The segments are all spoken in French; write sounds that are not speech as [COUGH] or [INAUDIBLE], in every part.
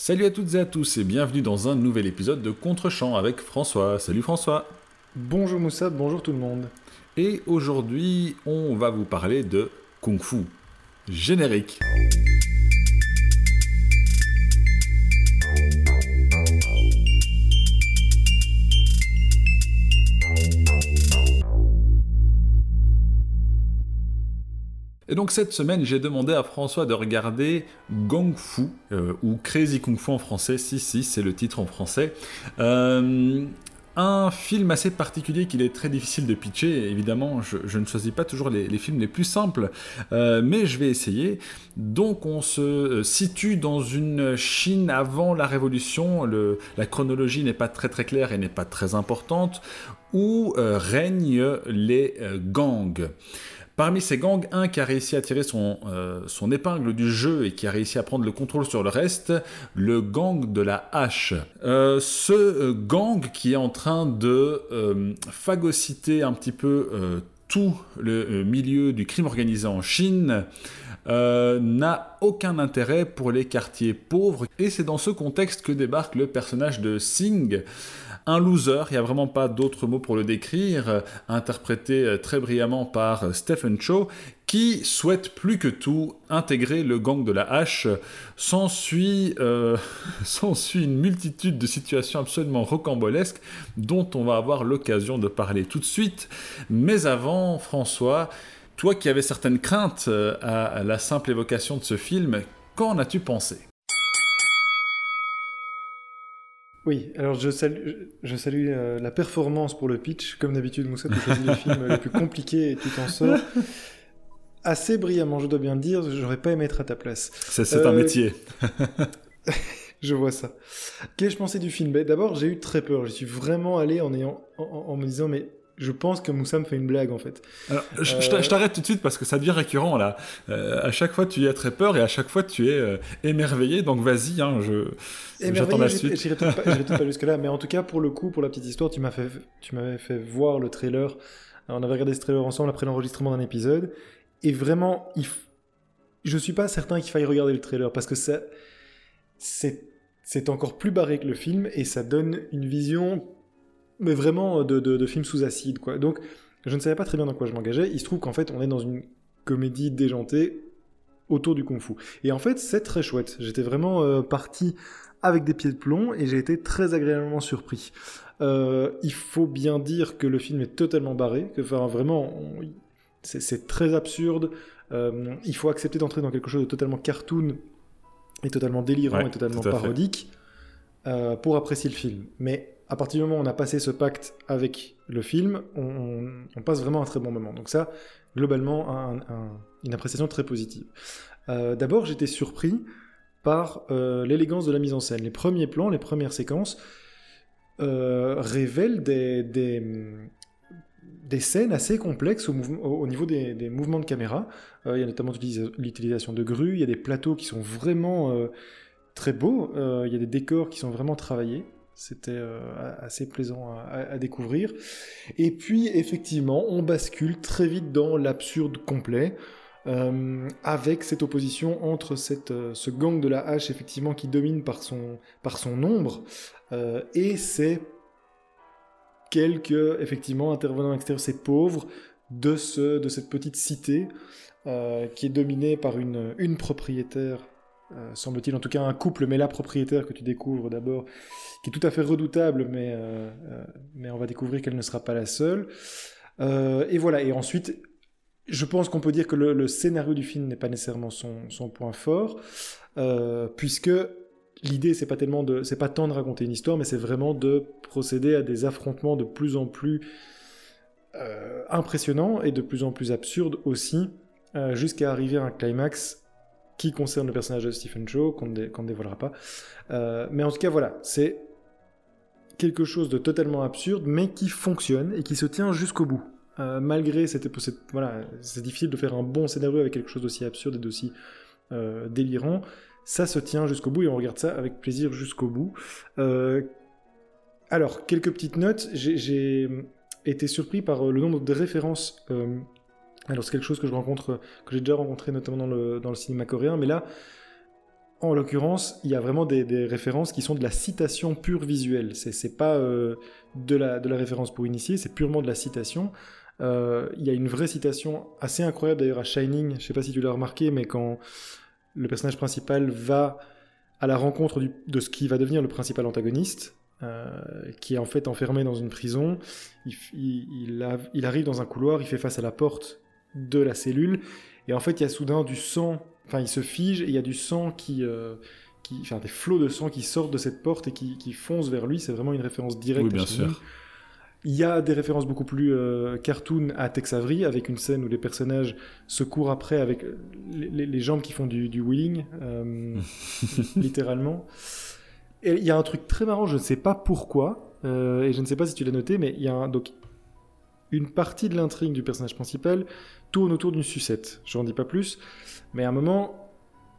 Salut à toutes et à tous et bienvenue dans un nouvel épisode de Contre-champ avec François. Salut François. Bonjour Moussa, bonjour tout le monde. Et aujourd'hui, on va vous parler de Kung Fu. Générique. Et donc cette semaine, j'ai demandé à François de regarder Gong Fu, euh, ou Crazy Kung Fu en français, si si, c'est le titre en français. Euh, un film assez particulier qu'il est très difficile de pitcher. Évidemment, je, ne choisis pas toujours les, films les plus simples, euh, mais je vais essayer. Donc, on se situe dans une Chine avant la Révolution. La chronologie n'est pas très très claire et n'est pas très importante, où règnent les gangs. Parmi ces gangs, un qui a réussi à tirer son, euh, son épingle du jeu et qui a réussi à prendre le contrôle sur le reste, le gang de la hache. Euh, ce euh, gang qui est en train de phagocyter un petit peu tout le milieu du crime organisé en Chine, n'a aucun intérêt pour les quartiers pauvres. Et c'est dans ce contexte que débarque le personnage de Singh, un loser, il n'y a vraiment pas d'autre mot pour le décrire, euh, interprété euh, très brillamment par euh, Stephen Chow, qui souhaite plus que tout intégrer le gang de la hache. S'ensuit euh, [LAUGHS] une multitude de situations absolument rocambolesques dont on va avoir l'occasion de parler tout de suite. Mais avant, François, toi qui avais certaines craintes à la simple évocation de ce film, qu'en as-tu pensé? Oui, alors je salue, je salue euh, la performance pour le pitch. Comme d'habitude, Moussa, tu choisis les films les plus compliqués et tu t'en sors. [LAUGHS] Assez brillamment, je dois bien dire, j'aurais pas aimé être à ta place. C'est un euh, métier. [LAUGHS] je vois ça. Qu'ai-je pensé du film? Ben, D'abord, j'ai eu très peur. Je suis vraiment allé en, ayant, en me disant, mais je pense que Moussa me fait une blague en fait. Alors, je, euh, t'arrête tout de suite parce que ça devient récurrent là. Euh, à chaque fois tu as très peur et à chaque fois tu es euh, émerveillé, donc vas-y, hein, je j'attends la suite. J'irai peut-être pas, [LAUGHS] jusque là, mais en tout cas pour le coup, pour la petite histoire, tu m'as fait, tu m'avais fait voir le trailer. on avait regardé ce trailer ensemble après l'enregistrement d'un épisode et vraiment, il je suis pas certain qu'il faille regarder le trailer parce que ça, c'est c'est encore plus barré que le film et ça donne une vision mais vraiment de, de, films sous acide, quoi. Donc, je ne savais pas très bien dans quoi je m'engageais. Il se trouve qu'en fait, on est dans une comédie déjantée autour du kung-fu. Et en fait, c'est très chouette. J'étais vraiment euh, parti avec des pieds de plomb et j'ai été très agréablement surpris. Euh, il faut bien dire que le film est totalement barré, que enfin, vraiment, c'est très absurde. Euh, il faut accepter d'entrer dans quelque chose de totalement cartoon et totalement délirant et totalement parodique pour apprécier le film. Mais à partir du moment où on a passé ce pacte avec le film, on, passe vraiment un très bon moment. Donc ça, globalement, une appréciation très positive. Euh, d'abord, j'étais surpris par euh, l'élégance de la mise en scène. Les premiers plans, les premières séquences euh, révèlent des, des, scènes assez complexes au, niveau des, mouvements de caméra. il y a notamment l'utilisation de grues, il y a des plateaux qui sont vraiment très beaux, il y a des décors qui sont vraiment travaillés. C'était euh, assez plaisant à, découvrir. Et puis, effectivement, on bascule très vite dans l'absurde complet. Euh, avec cette opposition entre euh, ce gang de la hache effectivement qui domine par son, par nombre et ces quelques effectivement intervenants extérieurs, ces pauvres de cette petite cité qui est dominée par une, une propriétaire euh, semble-t-il, en tout cas un couple, mais la propriétaire que tu découvres d'abord, qui est tout à fait redoutable, mais, euh, euh, mais on va découvrir qu'elle ne sera pas la seule. et voilà, et ensuite, je pense qu'on peut dire que le, scénario du film n'est pas nécessairement son, son point fort, puisque l'idée c'est pas tellement de, c'est pas tant de raconter une histoire, mais c'est vraiment de procéder à des affrontements de plus en plus impressionnants et de plus en plus absurdes aussi, jusqu'à arriver à un climax qui concerne le personnage de Stephen Chow, qu'on ne dévoilera pas. Euh, mais en tout cas, voilà, c'est quelque chose de totalement absurde, mais qui fonctionne et qui se tient jusqu'au bout. Euh, malgré cette, voilà, c'est difficile de faire un bon scénario avec quelque chose d'aussi absurde et d'aussi euh, délirant. Ça se tient jusqu'au bout et on regarde ça avec plaisir jusqu'au bout. alors, quelques petites notes. J'ai été surpris par le nombre de références alors c'est quelque chose que je rencontre, que j'ai déjà rencontré notamment dans le, cinéma coréen, mais là, en l'occurrence, il y a vraiment des, références qui sont de la citation pure visuelle. C'est pas euh, de, la, référence pour initier, c'est purement de la citation. Euh, il y a une vraie citation assez incroyable d'ailleurs à Shining, je sais pas si tu l'as remarqué, mais quand le personnage principal va à la rencontre de ce qui va devenir le principal antagoniste, euh, qui est en fait enfermé dans une prison, il, arrive dans un couloir, il fait face à la porte de la cellule, et en fait il y a soudain du sang, enfin il se fige, et il y a du sang qui... Euh, qui enfin, des flots de sang qui sortent de cette porte et qui, qui foncent vers lui, c'est vraiment une référence directe oui, bien sûr. Il y a des références beaucoup plus euh, cartoon à Tex Avery, avec une scène où les personnages se courent après avec euh, les, jambes qui font du, du wheeling, euh, [LAUGHS] littéralement. Et il y a un truc très marrant, je ne sais pas pourquoi, et je ne sais pas si tu l'as noté, mais il y a donc une partie de l'intrigue du personnage principal tourne autour d'une sucette. Je n'en dis pas plus, mais à un moment,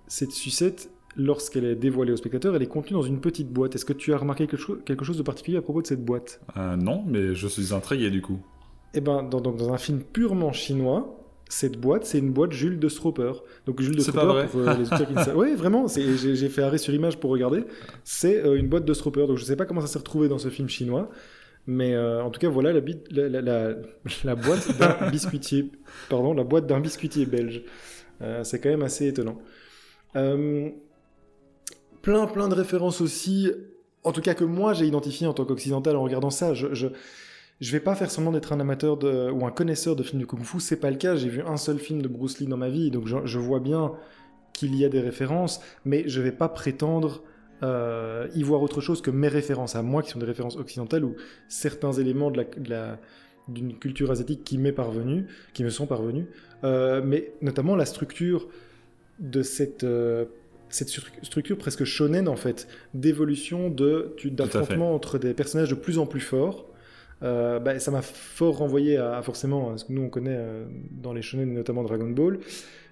cette sucette lorsqu'elle est dévoilée au spectateur, elle est contenue dans une petite boîte. Est-ce que tu as remarqué quelque chose, de particulier à propos de cette boîte? Euh, Non, mais je suis intrigué du coup. Eh ben, dans, dans un film purement chinois, cette boîte, c'est une boîte Jules de Stropper. Donc Jules de Stropper, pour euh, les qui. [LAUGHS] Oui, vraiment, j'ai fait arrêt sur image pour regarder. C'est euh, une boîte de Stropper. Donc je ne sais pas comment ça s'est retrouvé dans ce film chinois. Mais en tout cas, voilà la, la, [LAUGHS] la boîte d'un [LAUGHS] biscuitier. Pardon, la boîte d'un biscuitier belge. c'est quand même assez étonnant plein plein de références aussi, en tout cas que moi j'ai identifié en tant qu'occidental en regardant ça. Je, je, je vais pas faire semblant d'être un amateur de, ou un connaisseur de films de kung-fu, c'est pas le cas. J'ai vu un seul film de Bruce Lee dans ma vie, donc je, vois bien qu'il y a des références, mais je vais pas prétendre euh, y voir autre chose que mes références à moi, qui sont des références occidentales ou certains éléments de la, d'une culture asiatique qui m'est parvenue, qui me sont parvenus, euh, mais notamment la structure de cette euh, cette structure presque shonen en fait, d'évolution, de d'affrontement entre des personnages de plus en plus forts. Euh, bah, ça m'a fort renvoyé à, forcément ce que nous on connaît dans les shonen, notamment Dragon Ball.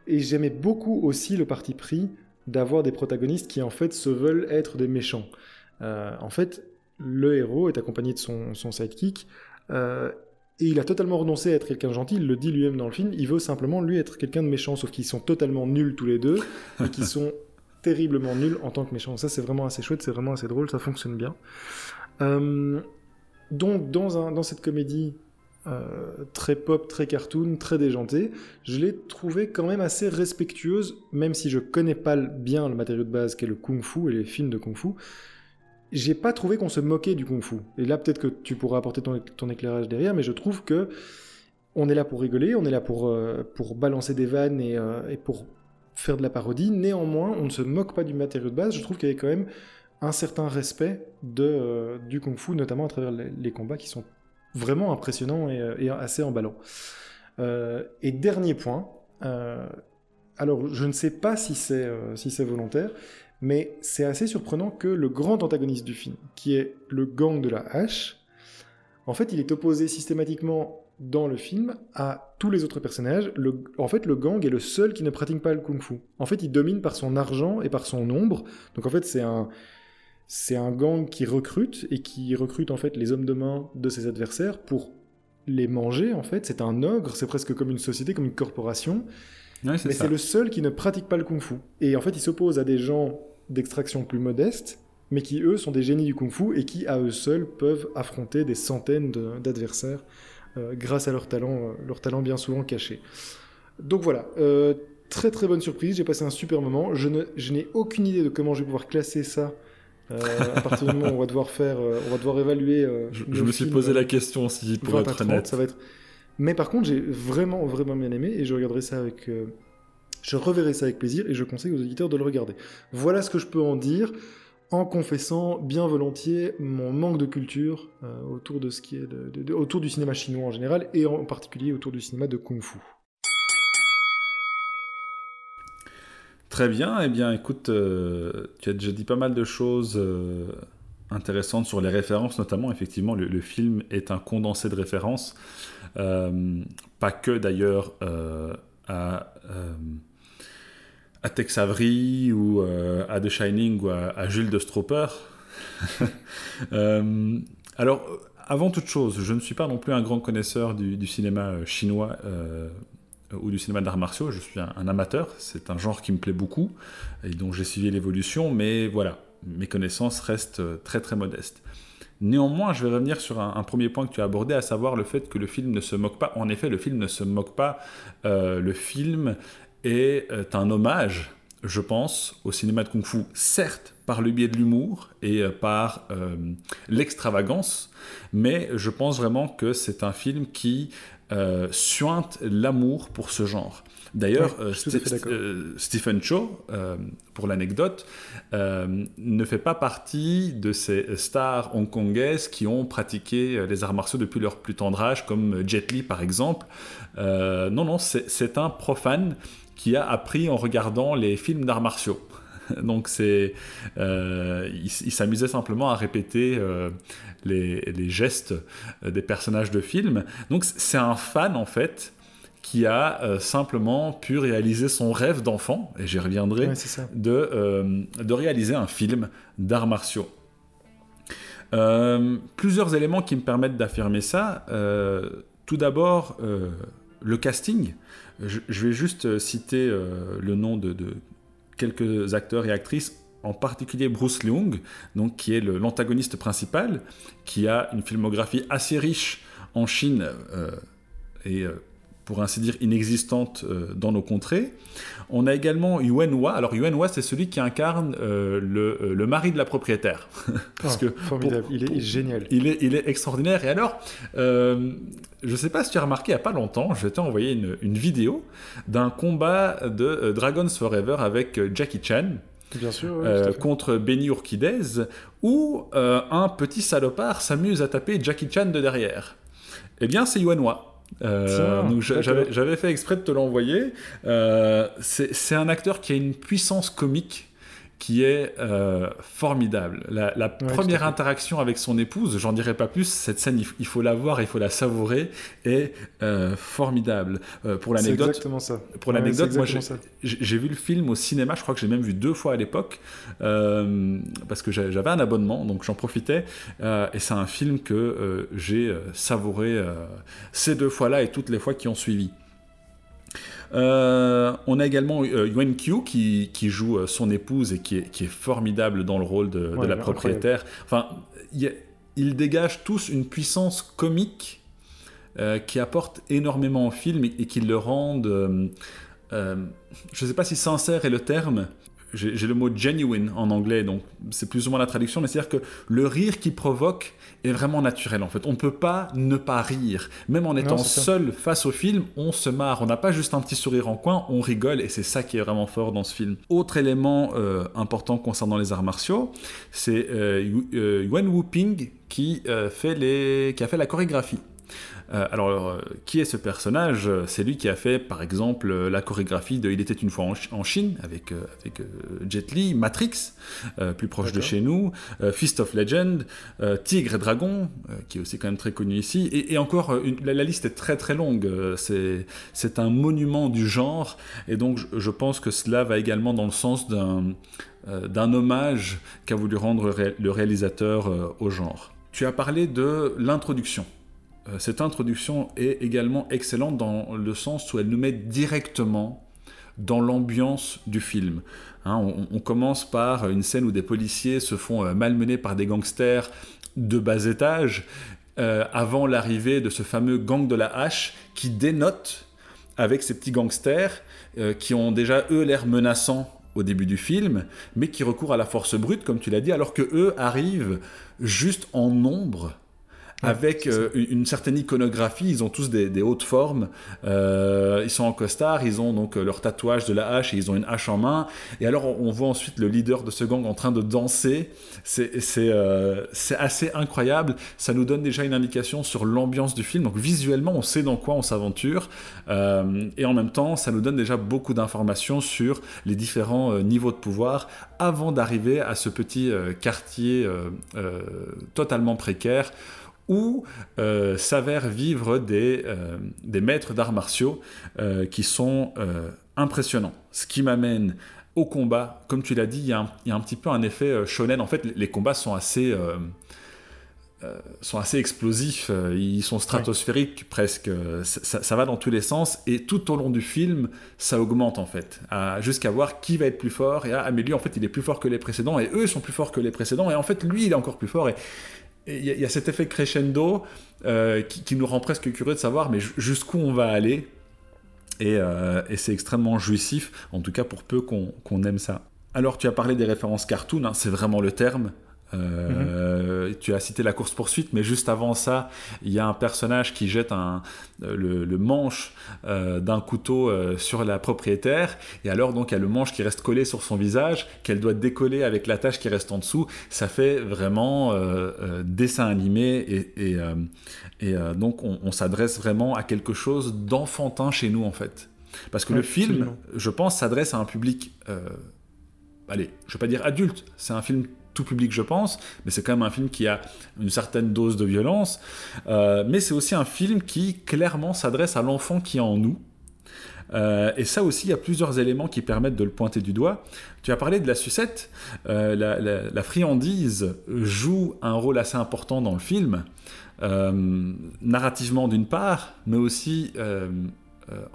Et j'aimais beaucoup aussi le parti pris d'avoir des protagonistes qui en fait se veulent être des méchants. Euh, en fait, le héros est accompagné de son, son sidekick. et il a totalement renoncé à être quelqu'un de gentil, il le dit lui-même dans le film, il veut simplement lui être quelqu'un de méchant, sauf qu'ils sont totalement nuls tous les deux, et [LAUGHS] qu'ils sont terriblement nul en tant que méchant. Ça, c'est vraiment assez chouette, c'est vraiment assez drôle, ça fonctionne bien. Euh, donc, dans, un, dans cette comédie euh, très pop, très cartoon, très déjantée, je l'ai trouvée quand même assez respectueuse, même si je connais pas bien le matériau de base qu'est le kung-fu et les films de kung-fu. J'ai pas trouvé qu'on se moquait du kung-fu. Et là, peut-être que tu pourras apporter ton, éclairage derrière, mais je trouve que on est là pour rigoler, on est là pour, euh, balancer des vannes et, et pour faire de la parodie. Néanmoins, on ne se moque pas du matériau de base. Je trouve qu'il y a quand même un certain respect euh, du kung-fu, notamment à travers les, combats qui sont vraiment impressionnants et, euh, assez emballants. Euh, et dernier point, alors je ne sais pas si c'est si c'est volontaire, mais c'est assez surprenant que le grand antagoniste du film, qui est le gang de la hache, en fait, il est opposé systématiquement dans le film à tous les autres personnages. en fait, le gang est le seul qui ne pratique pas le kung-fu. En fait, il domine par son argent et par son nombre. Donc en fait, c'est un c'est un gang qui recrute et qui recrute en fait les hommes de main de ses adversaires pour les manger. En fait, c'est un ogre. C'est presque comme une société, comme une corporation. mais c'est le seul qui ne pratique pas le kung-fu. Et en fait, il s'oppose à des gens d'extraction plus modeste, mais qui eux sont des génies du kung-fu et qui à eux seuls peuvent affronter des centaines d'adversaires euh, grâce à leur talent, euh, leur talent bien souvent caché. Donc voilà, euh, très très bonne surprise, j'ai passé un super moment. Je n'ai aucune idée de comment je vais pouvoir classer ça à partir du moment où on va devoir faire, on va devoir évaluer. je, me suis posé la question aussi pour être honnête. Ça va être... Mais par contre, j'ai vraiment vraiment bien aimé et je regarderai ça avec, je reverrai ça avec plaisir et je conseille aux auditeurs de le regarder. Voilà ce que je peux en dire en confessant bien volontiers mon manque de culture euh, autour de ce qui est autour du cinéma chinois en général et en particulier autour du cinéma de kung-fu. Très bien, eh bien écoute, euh, tu as déjà dit pas mal de choses euh, intéressantes sur les références, notamment effectivement le, film est un condensé de références, pas que d'ailleurs à à Tex Avery ou euh, à The Shining ou à, Jules de Stropper. [LAUGHS] Euh, alors, avant toute chose, je ne suis pas non plus un grand connaisseur du, cinéma euh, chinois ou du cinéma d'arts martiaux. Je suis un, amateur, c'est un genre qui me plaît beaucoup et dont j'ai suivi l'évolution, mais voilà, mes connaissances restent très très modestes. Néanmoins, je vais revenir sur un, premier point que tu as abordé, à savoir le fait que le film ne se moque pas. En effet, le film ne se moque pas. Euh, le film est euh, un hommage, je pense, au cinéma de kung-fu, certes par le biais de l'humour et euh, par l'extravagance, mais je pense vraiment que c'est un film qui suinte l'amour pour ce genre. D'ailleurs, euh, euh, Stephen Chow, euh, pour l'anecdote, ne fait pas partie de ces stars hongkongaises qui ont pratiqué les arts martiaux depuis leur plus tendre âge, comme Jet Li par exemple. non, non, c'est un profane qui a appris en regardant les films d'arts martiaux. [LAUGHS] Donc c'est, il, s'amusait simplement à répéter les, les, gestes des personnages de films. Donc c'est un fan en fait qui a euh, simplement pu réaliser son rêve d'enfant, et j'y reviendrai, de, euh, de réaliser un film d'arts martiaux. Euh, plusieurs éléments qui me permettent d'affirmer ça. tout d'abord, le casting. Je, vais juste citer le nom de, de, quelques acteurs et actrices, en particulier Bruce Leung, donc, qui est l'antagoniste principal, qui a une filmographie assez riche en Chine et pour ainsi dire, inexistante euh, dans nos contrées. On a également Yuen Hua. Alors Yuen Hua, c'est celui qui incarne euh, le, euh, le, mari de la propriétaire. [LAUGHS] Parce oh, que formidable, il, est, génial. Il est, il est extraordinaire. Et alors, je ne sais pas si tu as remarqué, il n'y a pas longtemps, je t'ai envoyé une, une vidéo d'un combat de Dragons Forever avec Jackie Chan. Bien sûr, contre Benny Urquidez, où un petit salopard s'amuse à taper Jackie Chan de derrière. Eh bien, c'est Yuen Hua. Euh, j'avais fait exprès de te l'envoyer. Euh, c'est un acteur qui a une puissance comique qui est euh, formidable. La, première interaction avec son épouse, j'en dirai pas plus, cette scène, il, faut la voir, il faut la savourer, est euh, formidable. Euh, pour l'anecdote, exactement ça. Pour l'anecdote, moi j'ai vu le film au cinéma, je crois que j'ai même vu deux fois à l'époque, parce que j'avais un abonnement, donc j'en profitais, et c'est un film que j'ai savouré ces deux fois-là et toutes les fois qui ont suivi. Euh, on a également euh, Yuan Qiu qui, joue euh, son épouse et qui est, formidable dans le rôle de, la propriétaire. Enfin, ils dégagent tous une puissance comique qui apporte énormément au film et, qui le rendent, je ne sais pas si sincère est le terme, j'ai le mot genuine en anglais, donc c'est plus ou moins la traduction, mais c'est-à-dire que le rire qui provoque est vraiment naturel en fait. On ne peut pas ne pas rire. Même en étant seul face au film, on se marre. On n'a pas juste un petit sourire en coin, on rigole et c'est ça qui est vraiment fort dans ce film. Autre élément euh, important concernant les arts martiaux, c'est euh, euh Yuan Wu Ping qui, euh, fait les... qui a fait la chorégraphie. Euh, alors, euh, qui est ce personnage? C'est lui qui a fait, par exemple, la chorégraphie de Il était une fois en, Chine avec, euh, avec Jet Li, Matrix, plus proche de chez nous, Fist of Legend, Tigre et Dragon, qui est aussi quand même très connu ici, et, encore, la, liste est très très longue. C'est un monument du genre, et donc je, pense que cela va également dans le sens d'un d'un hommage qu'a voulu rendre le réalisateur au genre. Tu as parlé de l'introduction. Euh, cette introduction est également excellente dans le sens où elle nous met directement dans l'ambiance du film. Hein, on, commence par une scène où des policiers se font euh, malmener par des gangsters de bas étage euh, avant l'arrivée de ce fameux gang de la hache qui dénote avec ces petits gangsters qui ont déjà eux l'air menaçants au début du film, mais qui recourent à la force brute, comme tu l'as dit, alors que eux arrivent juste en nombre avec euh, une certaine iconographie. Ils ont tous des, hautes formes. Euh, ils sont en costard, ils ont donc euh, leur tatouage de la hache et ils ont une hache en main. Et alors on voit ensuite le leader de ce gang en train de danser. C'est assez incroyable. Ça nous donne déjà une indication sur l'ambiance du film. Donc visuellement, on sait dans quoi on s'aventure. et en même temps, ça nous donne déjà beaucoup d'informations sur les différents niveaux de pouvoir avant d'arriver à ce petit quartier totalement précaire où euh, s'avèrent vivre des, euh, des maîtres d'arts martiaux euh, qui sont impressionnants. Ce qui m'amène au combat. Comme tu l'as dit, il y, a un petit peu un effet shonen. En fait, les combats sont assez sont assez explosifs, ils sont stratosphériques presque, ça, va dans tous les sens, et tout au long du film, ça augmente en fait, jusqu'à voir qui va être plus fort, et ah mais lui en fait il est plus fort que les précédents, et eux sont plus forts que les précédents, et en fait lui il est encore plus fort, et il y, a cet effet crescendo qui, nous rend presque curieux de savoir mais jusqu'où on va aller, et, c'est extrêmement jouissif, en tout cas pour peu qu'on aime ça. Alors, tu as parlé des références cartoon, hein, c'est vraiment le terme. Euh, tu as cité la course-poursuite, mais juste avant ça, il y a un personnage qui jette un, le, manche euh, d'un couteau euh, sur la propriétaire, et alors donc il y a le manche qui reste collé sur son visage, qu'elle doit décoller avec la tâche qui reste en dessous. Ça fait vraiment dessin animé, et, et, donc on, s'adresse vraiment à quelque chose d'enfantin chez nous en fait. Parce que le film, je pense, s'adresse à un public allez, je vais pas dire adulte, c'est un film tout public, je pense, mais c'est quand même un film qui a une certaine dose de violence. Euh, mais c'est aussi un film qui clairement s'adresse à l'enfant qui est en nous. Euh, et ça aussi, il y a plusieurs éléments qui permettent de le pointer du doigt. Tu as parlé de la sucette. Euh, la, friandise joue un rôle assez important dans le film, narrativement d'une part, mais aussi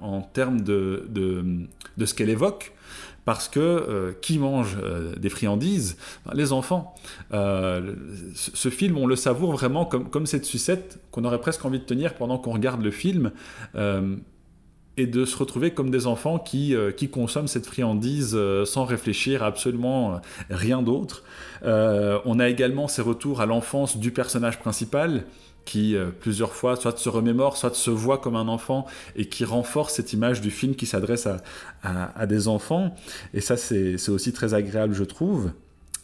en termes de, de ce qu'elle évoque parce que euh, qui mange euh, des friandises? Les enfants. Euh, ce film, on le savoure vraiment comme, comme cette sucette qu'on aurait presque envie de tenir pendant qu'on regarde le film et de se retrouver comme des enfants qui, qui consomment cette friandise sans réfléchir à absolument rien d'autre. on a également ces retours à l'enfance du personnage principal qui euh, plusieurs fois soit se remémore, soit se voit comme un enfant et qui renforce cette image du film qui s'adresse à, des enfants. Et ça, c'est aussi très agréable, je trouve.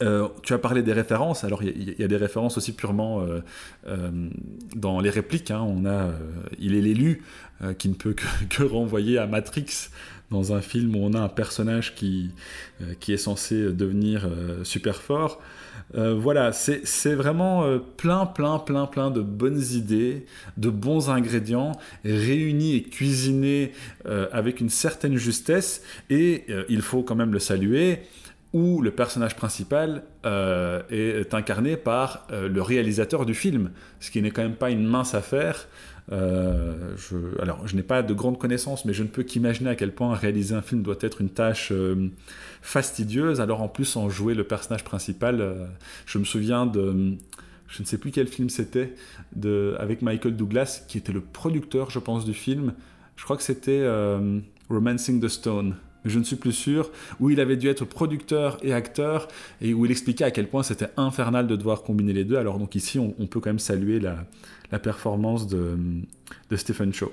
Euh, tu as parlé des références, alors il y, a des références aussi purement euh, dans les répliques. Hein. On a Il est l'élu qui ne peut [LAUGHS] que, renvoyer à Matrix dans un film où on a un personnage qui, qui est censé devenir super fort. Euh, voilà, c'est vraiment euh, plein, plein, plein, plein de bonnes idées, de bons ingrédients réunis et cuisinés euh, avec une certaine justesse. Et il faut quand même le saluer où le personnage principal est incarné par le réalisateur du film, ce qui n'est quand même pas une mince affaire. Euh, je, alors, je n'ai pas de grandes connaissances, mais je ne peux qu'imaginer à quel point réaliser un film doit être une tâche euh, fastidieuse. Alors, en plus, en jouer le personnage principal, euh, je me souviens de. Je ne sais plus quel film c'était, avec Michael Douglas, qui était le producteur, je pense, du film. Je crois que c'était Romancing the Stone mais je ne suis plus sûr, où il avait dû être producteur et acteur, et où il expliquait à quel point c'était infernal de devoir combiner les deux. Alors donc ici, on, peut quand même saluer la, la performance de, de, Stephen Shaw.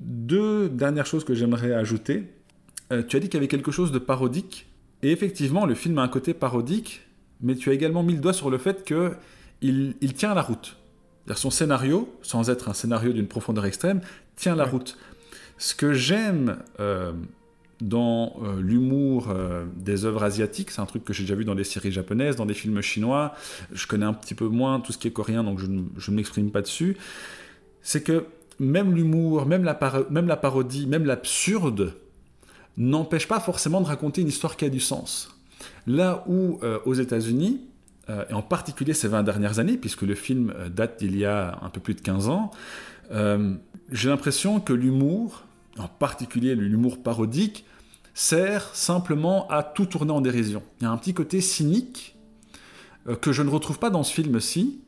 Deux dernières choses que j'aimerais ajouter. Euh, tu as dit qu'il y avait quelque chose de parodique, et effectivement, le film a un côté parodique, mais tu as également mis le doigt sur le fait qu'il il tient la route. Son scénario, sans être un scénario d'une profondeur extrême, tient la route. Ce que j'aime euh, dans euh, l'humour euh, des œuvres asiatiques. C'est un truc que j'ai déjà vu dans des séries japonaises, dans des films chinois. Je connais un petit peu moins tout ce qui est coréen, donc je ne, m'exprime pas dessus. C'est que même l'humour, même la, parodie, même l'absurde n'empêche pas forcément de raconter une histoire qui a du sens. Là où euh, aux États-Unis, et en particulier ces 20 dernières années, puisque le film date d'il y a un peu plus de 15 ans, j'ai l'impression que l'humour, en particulier l'humour parodique, sert simplement à tout tourner en dérision. Il y a un petit côté cynique euh, que je ne retrouve pas dans ce film-ci,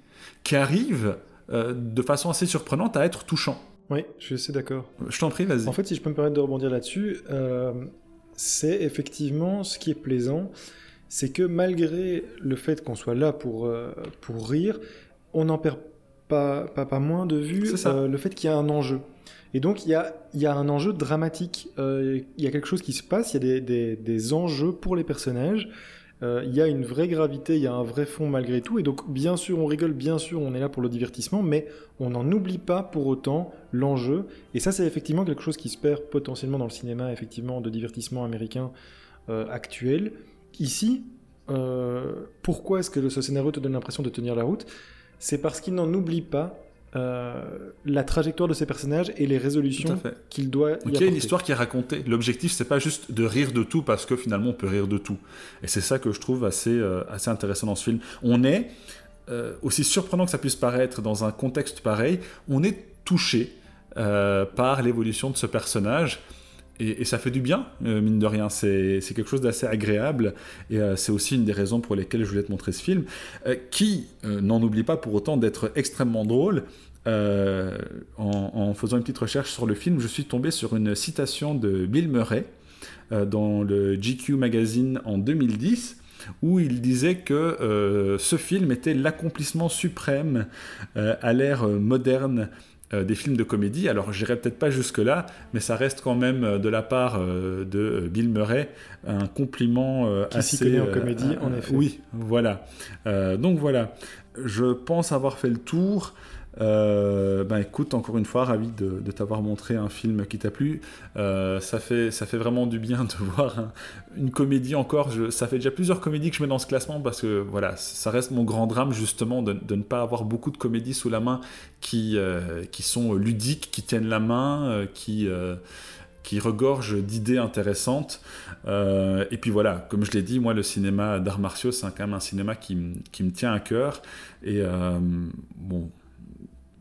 qui arrive euh, de façon assez surprenante à être touchant. Oui, je suis assez d'accord. Je t'en prie, vas-y. En fait, si je peux me permettre de rebondir là-dessus, euh, c'est effectivement ce qui est plaisant, c'est que malgré le fait qu'on soit là pour, pour rire, on n'en perd pas, pas, pas, moins de vue le fait qu'il y a un enjeu. Et donc, il y a, un enjeu dramatique. Euh, il y a quelque chose qui se passe, il y a des enjeux pour les personnages. Euh, il y a une vraie gravité, il y a un vrai fond malgré tout. Et donc, bien sûr, on rigole, bien sûr, on est là pour le divertissement, mais on n'en oublie pas pour autant l'enjeu. Et ça, c'est effectivement quelque chose qui se perd potentiellement dans le cinéma, effectivement, de divertissement américain euh, actuel. Ici, pourquoi est-ce que ce scénario te donne l'impression de tenir la route? C'est parce qu'il n'en oublie pas euh, la trajectoire de ces personnages et les résolutions qu'il doit y Il y a une histoire qui est racontée. L'objectif, c'est pas juste de rire de tout parce que finalement on peut rire de tout. Et c'est ça que je trouve assez, euh, assez intéressant dans ce film. On est aussi surprenant que ça puisse paraître dans un contexte pareil, on est touché par l'évolution de ce personnage. Et, ça fait du bien, mine de rien. C'est quelque chose d'assez agréable. Et c'est aussi une des raisons pour lesquelles je voulais te montrer ce film, qui n'en oublie pas pour autant d'être extrêmement drôle. Euh, en, faisant une petite recherche sur le film, je suis tombé sur une citation de Bill Murray euh, dans le GQ Magazine en 2010 où il disait que euh, ce film était l'accomplissement suprême à l'ère moderne des films de comédie. Alors, j'irai peut-être pas jusque-là, mais ça reste quand même de la part de Bill Murray un compliment Qui assez. en comédie, en effet. Oui, voilà. donc voilà. Je pense avoir fait le tour. Ben écoute, encore une fois, ravi de, t'avoir montré un film qui t'a plu. Euh, ça, fait, ça fait vraiment du bien [LAUGHS] de voir une comédie encore. ça fait déjà plusieurs comédies que je mets dans ce classement parce que voilà, ça reste mon grand drame justement de, ne pas avoir beaucoup de comédies sous la main qui, euh, qui sont ludiques, qui tiennent la main, qui qui regorgent d'idées intéressantes. et puis voilà, comme je l'ai dit, moi, le cinéma d'arts martiaux, c'est quand même un cinéma qui, qui, me tient à cœur. Et bon,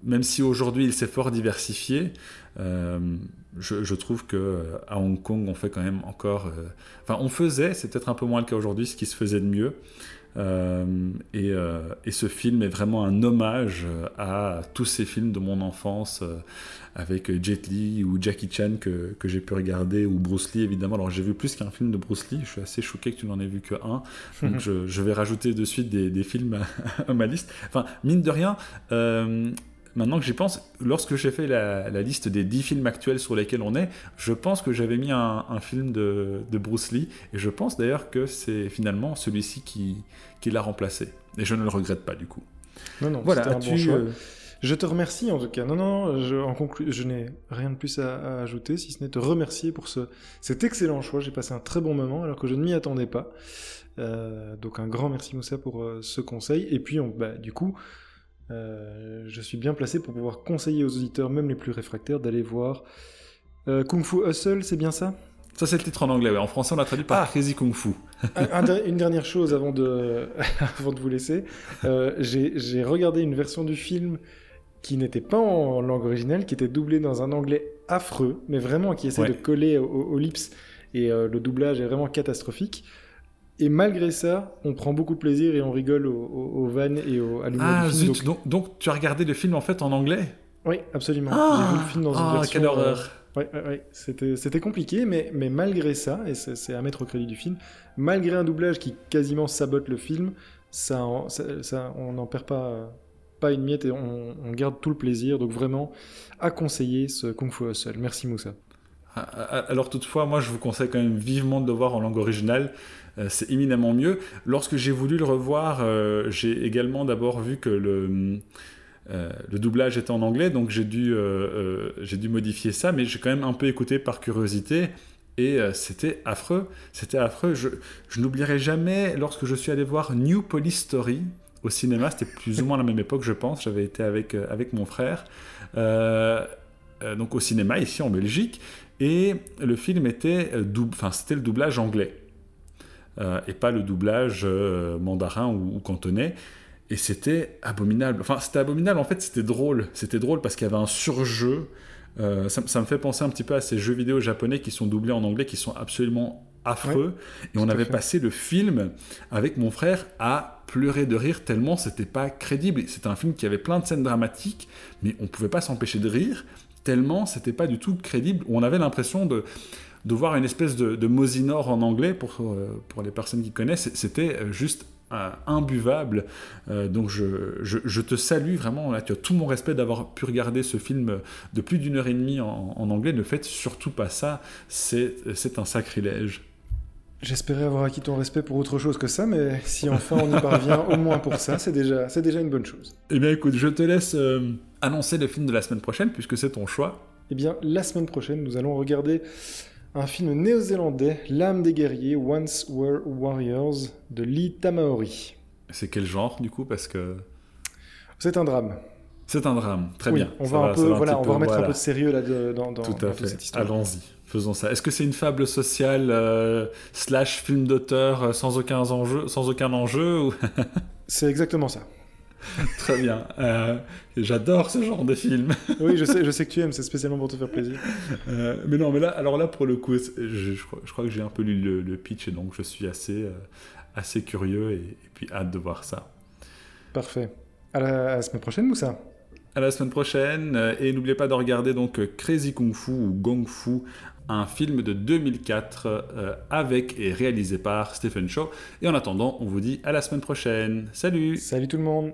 même si aujourd'hui il s'est fort diversifié, euh, je, trouve que euh, à Hong Kong on fait quand même encore, euh, enfin on faisait, c'est peut-être un peu moins le cas aujourd'hui, ce qui se faisait de mieux. Et, et, ce film est vraiment un hommage à tous ces films de mon enfance avec Jet Li ou Jackie Chan que, que j'ai pu regarder ou Bruce Lee évidemment. Alors j'ai vu plus qu'un film de Bruce Lee, je suis assez choqué que tu n'en aies vu que un. Donc [LAUGHS] je, je, vais rajouter de suite des, des films [LAUGHS] à, ma liste. Enfin mine de rien maintenant que j'y pense, lorsque j'ai fait la, liste des 10 films actuels sur lesquels on est, je pense que j'avais mis un, film de, Bruce Lee, et je pense d'ailleurs que c'est finalement celui-ci qui, qui l'a remplacé. Et je ne le regrette pas du coup. Non, non, voilà, un bon choix. Euh, je te remercie en tout cas. Non, non, je, en conclu... je n'ai rien de plus à, ajouter, si ce n'est te remercier pour ce, cet excellent choix. J'ai passé un très bon moment alors que je ne m'y attendais pas. Euh, donc un grand merci Moussa pour euh, ce conseil. Et puis, on, bah, du coup, euh, je suis bien placé pour pouvoir conseiller aux auditeurs, même les plus réfractaires, d'aller voir euh, Kung Fu Hustle, c'est bien ça? Ça, c'est le titre en anglais. En français, on l'a traduit par ah. Crazy Kung Fu. une dernière chose avant de, [LAUGHS] avant de vous laisser. Euh, j'ai regardé une version du film qui n'était pas en langue originale, qui était doublée dans un anglais affreux, mais vraiment qui essaie de coller aux, lips. Et le doublage est vraiment catastrophique. Et malgré ça, on prend beaucoup de plaisir et on rigole aux, vannes et au, à l'humour ah, Zut, donc... donc... tu as regardé le film en fait en anglais? Oui, absolument. Ah, J'ai vu le film dans une ah, version... quelle horreur euh, ouais, ouais, C'était compliqué, mais, mais malgré ça, et c'est à mettre au crédit du film, malgré un doublage qui quasiment sabote le film, ça, ça, on n'en perd pas, pas une miette et on, on, garde tout le plaisir. Donc vraiment, à conseiller ce Kung Fu Hustle. Merci Moussa. Ah, ah, alors toutefois, moi je vous conseille quand même vivement de le voir en langue originale. Euh, c'est éminemment mieux. Lorsque j'ai voulu le revoir, euh, j'ai également d'abord vu que le, euh, le doublage était en anglais, donc j'ai dû, dû modifier ça, mais j'ai quand même un peu écouté par curiosité. Et c'était affreux, c'était affreux. Je, je n'oublierai jamais lorsque je suis allé voir New Police Story au cinéma, c'était plus ou moins la même époque, je pense. J'avais été avec, avec mon frère, donc au cinéma ici en Belgique, et le film était enfin c'était le doublage anglais. Euh, et pas le doublage euh, mandarin ou, cantonais. Et c'était abominable. Enfin, c'était abominable, en fait, c'était drôle. C'était drôle parce qu'il y avait un surjeu. Euh, ça, me fait penser un petit peu à ces jeux vidéo japonais qui sont doublés en anglais, qui sont absolument affreux. et on avait passé le film avec mon frère à pleurer de rire tellement c'était pas crédible. C'était un film qui avait plein de scènes dramatiques, mais on pouvait pas s'empêcher de rire tellement c'était pas du tout crédible. On avait l'impression de de voir une espèce de, de Mosinor en anglais, pour, euh, pour les personnes qui connaissent, c'était euh, juste euh, imbuvable. donc je, je, te salue vraiment, tu as tout mon respect d'avoir pu regarder ce film de plus d'une heure et demie en, en, anglais. Ne faites surtout pas ça, c'est un sacrilège. J'espérais avoir acquis ton respect pour autre chose que ça, mais si enfin on y parvient au moins pour ça, c'est déjà, déjà une bonne chose. Eh bien écoute, je te laisse annoncer le film de la semaine prochaine, puisque c'est ton choix. Eh bien, la semaine prochaine, nous allons regarder un film néo-zélandais, L'âme des guerriers, Once Were Warriors, de Lee Tamaori. C'est quel genre du coup Parce que. C'est un drame. C'est un drame, très bien. On va, un peu, voilà, on va remettre un peu de sérieux là dans, dans, Tout à fait. cette histoire. Allons-y, faisons ça. Est-ce que c'est une fable sociale euh, slash film d'auteur euh, sans aucun enjeu, sans aucun enjeu [LAUGHS] C'est exactement ça. Très bien. Euh, j'adore ce genre de film. oui, je sais, je sais que tu aimes, c'est spécialement pour te faire plaisir. Euh, mais non, mais là, alors là, pour le coup, je, crois, que j'ai un peu lu le, pitch et donc je suis assez, euh, assez curieux et, puis hâte de voir ça. Parfait. À la, semaine prochaine, Moussa. À la semaine prochaine. Et n'oubliez pas de regarder donc Crazy Kung Fu ou Gong Fu, un film de 2004 avec et réalisé par Stephen Chow. Et en attendant, on vous dit à la semaine prochaine. Salut Salut tout le monde